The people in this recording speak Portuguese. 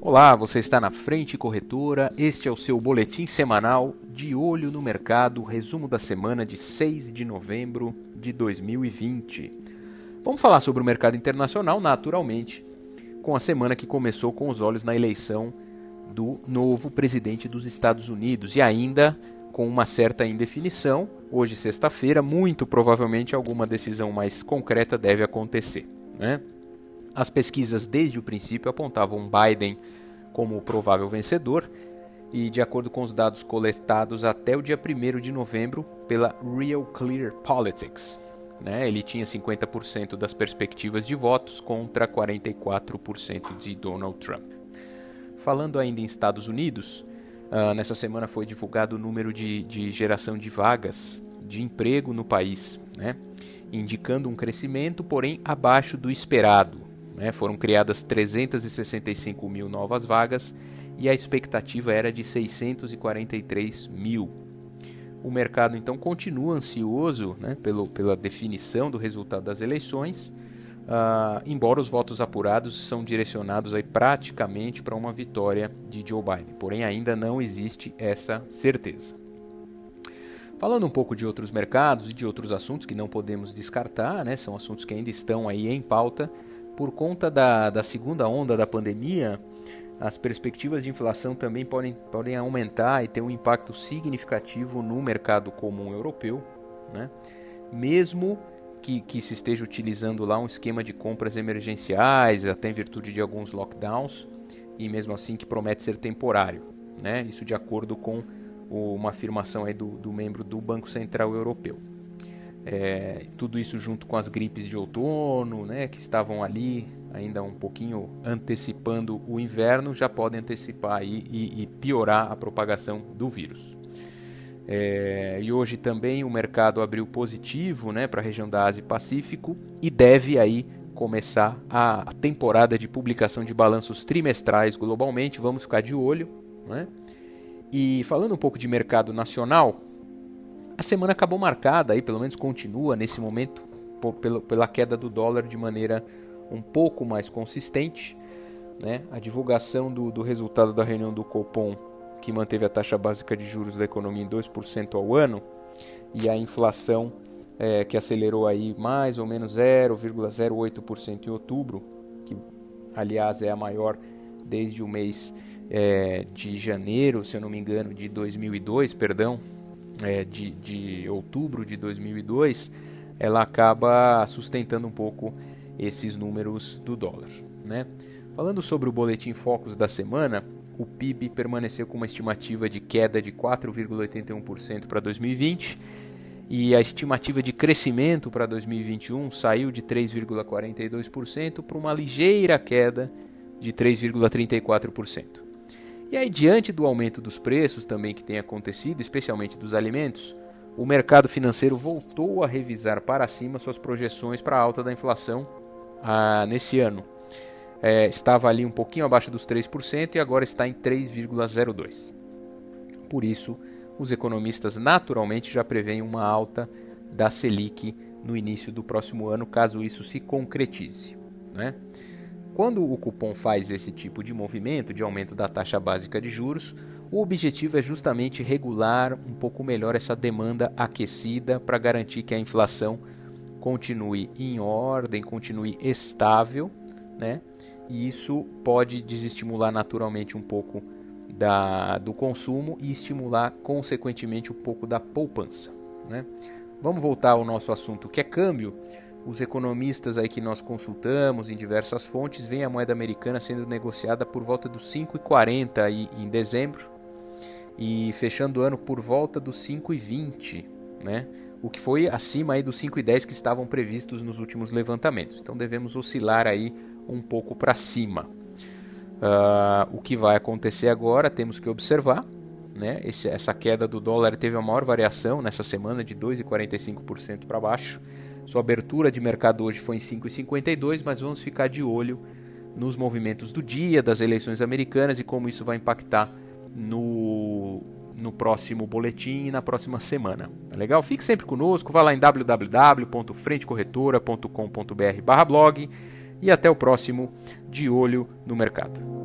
Olá, você está na Frente Corretora. Este é o seu boletim semanal de olho no mercado, resumo da semana de 6 de novembro de 2020. Vamos falar sobre o mercado internacional, naturalmente, com a semana que começou com os olhos na eleição do novo presidente dos Estados Unidos e ainda com uma certa indefinição. Hoje, sexta-feira, muito provavelmente alguma decisão mais concreta deve acontecer. Né? As pesquisas desde o princípio apontavam Biden como o provável vencedor, e de acordo com os dados coletados até o dia 1 de novembro pela Real Clear Politics, né, ele tinha 50% das perspectivas de votos contra 44% de Donald Trump. Falando ainda em Estados Unidos, uh, nessa semana foi divulgado o número de, de geração de vagas de emprego no país, né, indicando um crescimento, porém abaixo do esperado. Né? Foram criadas 365 mil novas vagas e a expectativa era de 643 mil. O mercado então continua ansioso né, pelo, pela definição do resultado das eleições, uh, embora os votos apurados são direcionados aí praticamente para uma vitória de Joe Biden. Porém, ainda não existe essa certeza. Falando um pouco de outros mercados e de outros assuntos que não podemos descartar, né, são assuntos que ainda estão aí em pauta, por conta da, da segunda onda da pandemia, as perspectivas de inflação também podem, podem aumentar e ter um impacto significativo no mercado comum europeu, né? mesmo que, que se esteja utilizando lá um esquema de compras emergenciais, até em virtude de alguns lockdowns, e mesmo assim que promete ser temporário. Né? Isso de acordo com uma afirmação aí do, do membro do Banco Central Europeu. É, tudo isso junto com as gripes de outono, né, que estavam ali ainda um pouquinho antecipando o inverno, já podem antecipar aí e, e piorar a propagação do vírus. É, e hoje também o mercado abriu positivo né, para a região da Ásia e Pacífico e deve aí começar a temporada de publicação de balanços trimestrais globalmente. Vamos ficar de olho. Né? E falando um pouco de mercado nacional, a semana acabou marcada, aí pelo menos continua nesse momento, por, pela, pela queda do dólar de maneira um pouco mais consistente. Né? A divulgação do, do resultado da reunião do Copom, que manteve a taxa básica de juros da economia em 2% ao ano, e a inflação é, que acelerou aí mais ou menos 0,08% em outubro, que aliás é a maior desde o mês é, de janeiro, se eu não me engano, de 2002, perdão, é, de, de outubro de 2002, ela acaba sustentando um pouco esses números do dólar. Né? Falando sobre o boletim Focus da semana, o PIB permaneceu com uma estimativa de queda de 4,81% para 2020 e a estimativa de crescimento para 2021 saiu de 3,42% para uma ligeira queda de 3,34%. E aí, diante do aumento dos preços também que tem acontecido, especialmente dos alimentos, o mercado financeiro voltou a revisar para cima suas projeções para a alta da inflação ah, nesse ano. É, estava ali um pouquinho abaixo dos 3% e agora está em 3,02%. Por isso, os economistas naturalmente já preveem uma alta da Selic no início do próximo ano, caso isso se concretize. Né? Quando o cupom faz esse tipo de movimento de aumento da taxa básica de juros, o objetivo é justamente regular um pouco melhor essa demanda aquecida para garantir que a inflação continue em ordem, continue estável, né? E isso pode desestimular naturalmente um pouco da, do consumo e estimular consequentemente um pouco da poupança, né? Vamos voltar ao nosso assunto que é câmbio os economistas aí que nós consultamos em diversas fontes veem a moeda americana sendo negociada por volta dos 5,40 aí em dezembro e fechando o ano por volta dos 5,20, né? O que foi acima aí dos 5,10 que estavam previstos nos últimos levantamentos. Então devemos oscilar aí um pouco para cima. Uh, o que vai acontecer agora temos que observar. Né? Esse, essa queda do dólar teve a maior variação nessa semana de 2,45% para baixo. Sua abertura de mercado hoje foi em 5,52, mas vamos ficar de olho nos movimentos do dia, das eleições americanas e como isso vai impactar no, no próximo boletim e na próxima semana. Tá legal? Fique sempre conosco, vá lá em www.frentecorretora.com.br blog e até o próximo De Olho no Mercado.